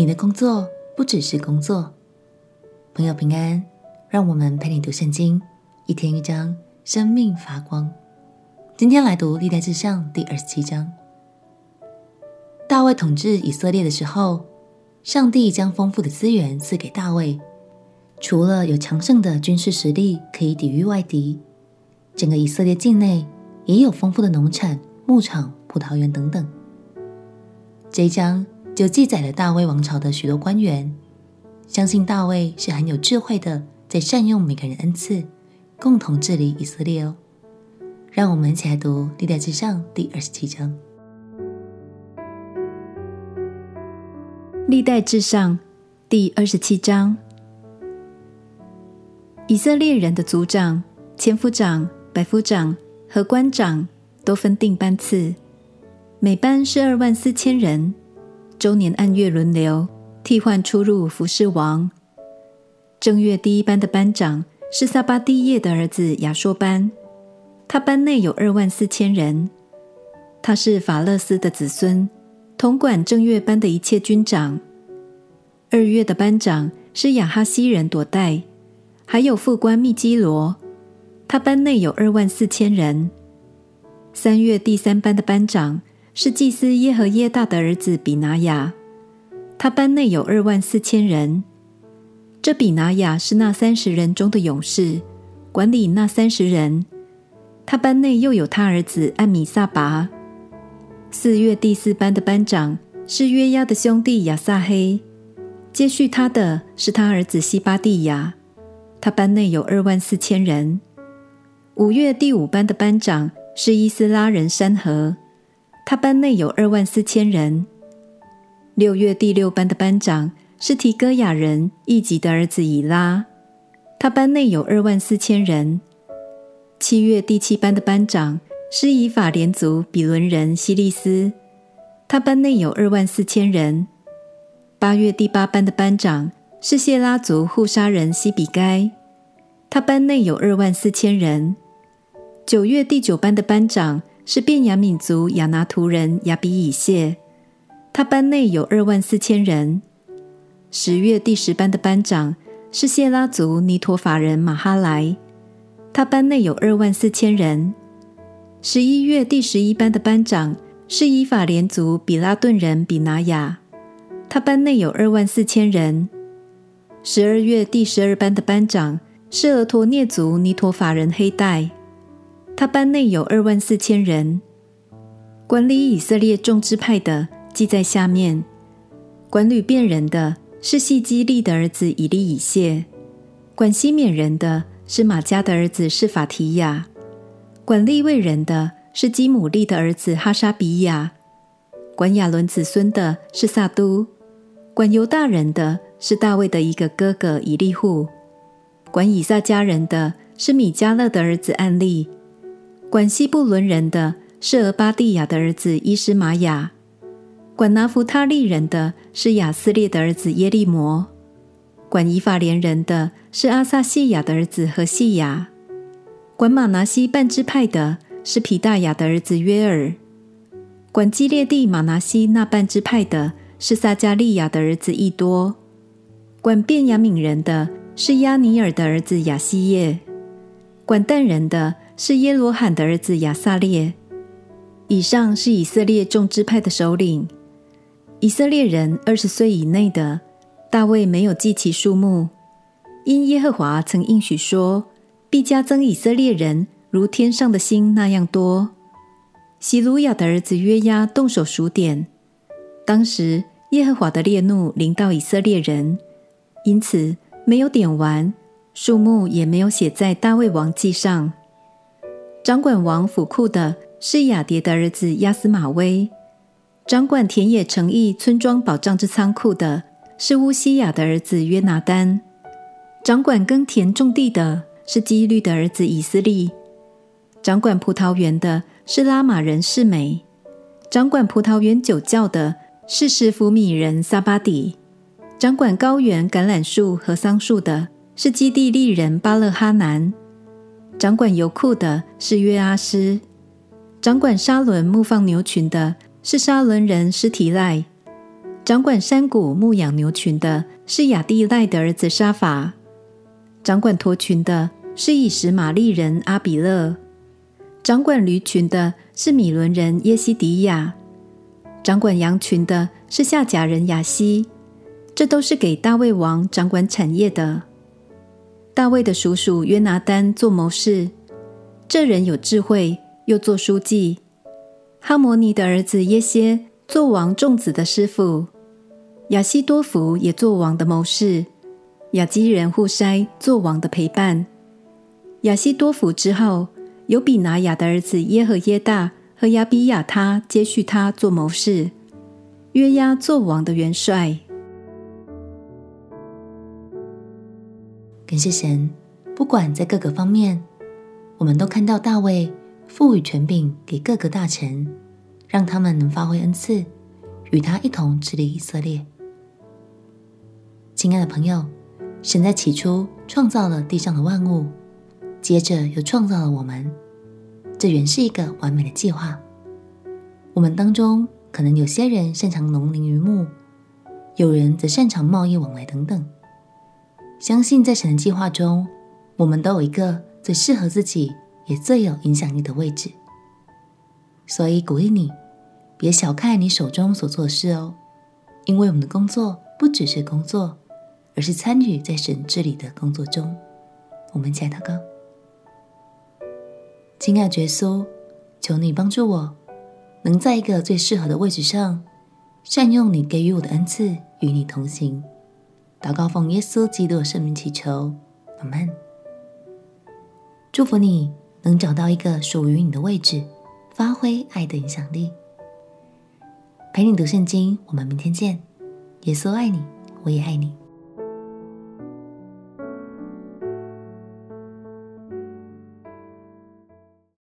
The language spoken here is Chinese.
你的工作不只是工作。朋友平安，让我们陪你读圣经，一天一章，生命发光。今天来读历代志上第二十七章。大卫统治以色列的时候，上帝将丰富的资源赐给大卫，除了有强盛的军事实力可以抵御外敌，整个以色列境内也有丰富的农产、牧场、葡萄园等等。这一章。就记载了大卫王朝的许多官员，相信大卫是很有智慧的，在善用每个人恩赐，共同治理以色列哦。让我们一起来读《历代志上》第二十七章。《历代志上》第二十七章，以色列人的族长、千夫长、百夫长和官长都分定班次，每班是二万四千人。周年按月轮流替换出入服侍王。正月第一班的班长是撒巴第叶的儿子亚说班，他班内有二万四千人。他是法勒斯的子孙，统管正月班的一切军长。二月的班长是亚哈西人朵代，还有副官密基罗，他班内有二万四千人。三月第三班的班长。是祭司耶和耶大的儿子比拿雅，他班内有二万四千人。这比拿雅是那三十人中的勇士，管理那三十人。他班内又有他儿子艾米撒拔。四月第四班的班长是约押的兄弟亚撒黑，接续他的是他儿子西巴第亚，他班内有二万四千人。五月第五班的班长是伊斯拉人山河。他班内有二万四千人。六月第六班的班长是提哥雅人义吉的儿子以拉，他班内有二万四千人。七月第七班的班长是以法莲族比伦人希利斯，他班内有二万四千人。八月第八班的班长是谢拉族户沙人西比该，他班内有二万四千人。九月第九班的班长。是便雅敏族亚拿图人亚比以谢，他班内有二万四千人。十月第十班的班长是谢拉族尼陀法人马哈莱，他班内有二万四千人。十一月第十一班的班长是以法连族比拉顿人比拿雅，他班内有二万四千人。十二月第十二班的班长是俄陀涅族尼陀法人黑带。他班内有二万四千人，管理以色列众支派的记在下面。管流便人的是细基利的儿子以利以谢，管西缅人的是马家的儿子示法提亚，管利未人的是基母利的儿子哈沙比亚，管亚伦子孙的是撒都，管犹大人的是大卫的一个哥哥以利户，管以萨迦人的是米迦勒的儿子暗利。管西布伦人的是俄巴蒂亚的儿子伊斯玛雅，管拿弗他利人的是亚斯列的儿子耶利摩，管以法莲人的是阿撒西亚的儿子何细亚，管玛拿西半支派的是皮大雅的儿子约尔，管基列地玛拿西那半支派的是撒迦利亚的儿子易多，管便雅悯人的是亚尼尔的儿子亚希叶，管但人的。是耶罗罕的儿子亚萨列。以上是以色列众支派的首领。以色列人二十岁以内的，大卫没有记其数目，因耶和华曾应许说，必加增以色列人如天上的星那样多。洗鲁雅的儿子约押动手数点，当时耶和华的烈怒临到以色列人，因此没有点完，数目也没有写在大卫王记上。掌管王府库的是亚迭的儿子亚斯玛威，掌管田野城邑村庄保障之仓库的是乌西雅的儿子约拿单，掌管耕田种地的是基律的儿子以斯利，掌管葡萄园的是拉玛人示每，掌管葡萄园酒窖的是什弗米人撒巴底，掌管高原橄榄树和桑树的是基地利人巴勒哈南。掌管油库的是约阿施，掌管沙伦牧放牛群的是沙伦人施提赖，掌管山谷牧养牛群的是亚蒂赖的儿子沙法；掌管驼群的是以实玛利人阿比勒；掌管驴群的是米伦人耶西迪亚；掌管羊群的是夏甲人亚西。这都是给大卫王掌管产业的。大卫的叔叔约拿单做谋士，这人有智慧，又做书记。哈摩尼的儿子耶歇做王众子的师傅，亚希多弗也做王的谋士。亚基人户筛做王的陪伴。亚希多弗之后，有比拿雅的儿子耶和耶大和亚比亚他接续他做谋士。约押做王的元帅。感谢神，不管在各个方面，我们都看到大卫赋予权柄给各个大臣，让他们能发挥恩赐，与他一同治理以色列。亲爱的朋友，神在起初创造了地上的万物，接着又创造了我们，这原是一个完美的计划。我们当中可能有些人擅长农林渔牧，有人则擅长贸易往来等等。相信在神的计划中，我们都有一个最适合自己也最有影响力的位置。所以鼓励你，别小看你手中所做的事哦，因为我们的工作不只是工作，而是参与在神治理的工作中。我们一起来祷告，亲爱的耶稣，求你帮助我，能在一个最适合的位置上，善用你给予我的恩赐，与你同行。祷告奉耶稣基督的圣名祈求，阿门。祝福你能找到一个属于你的位置，发挥爱的影响力。陪你读圣经，我们明天见。耶稣爱你，我也爱你。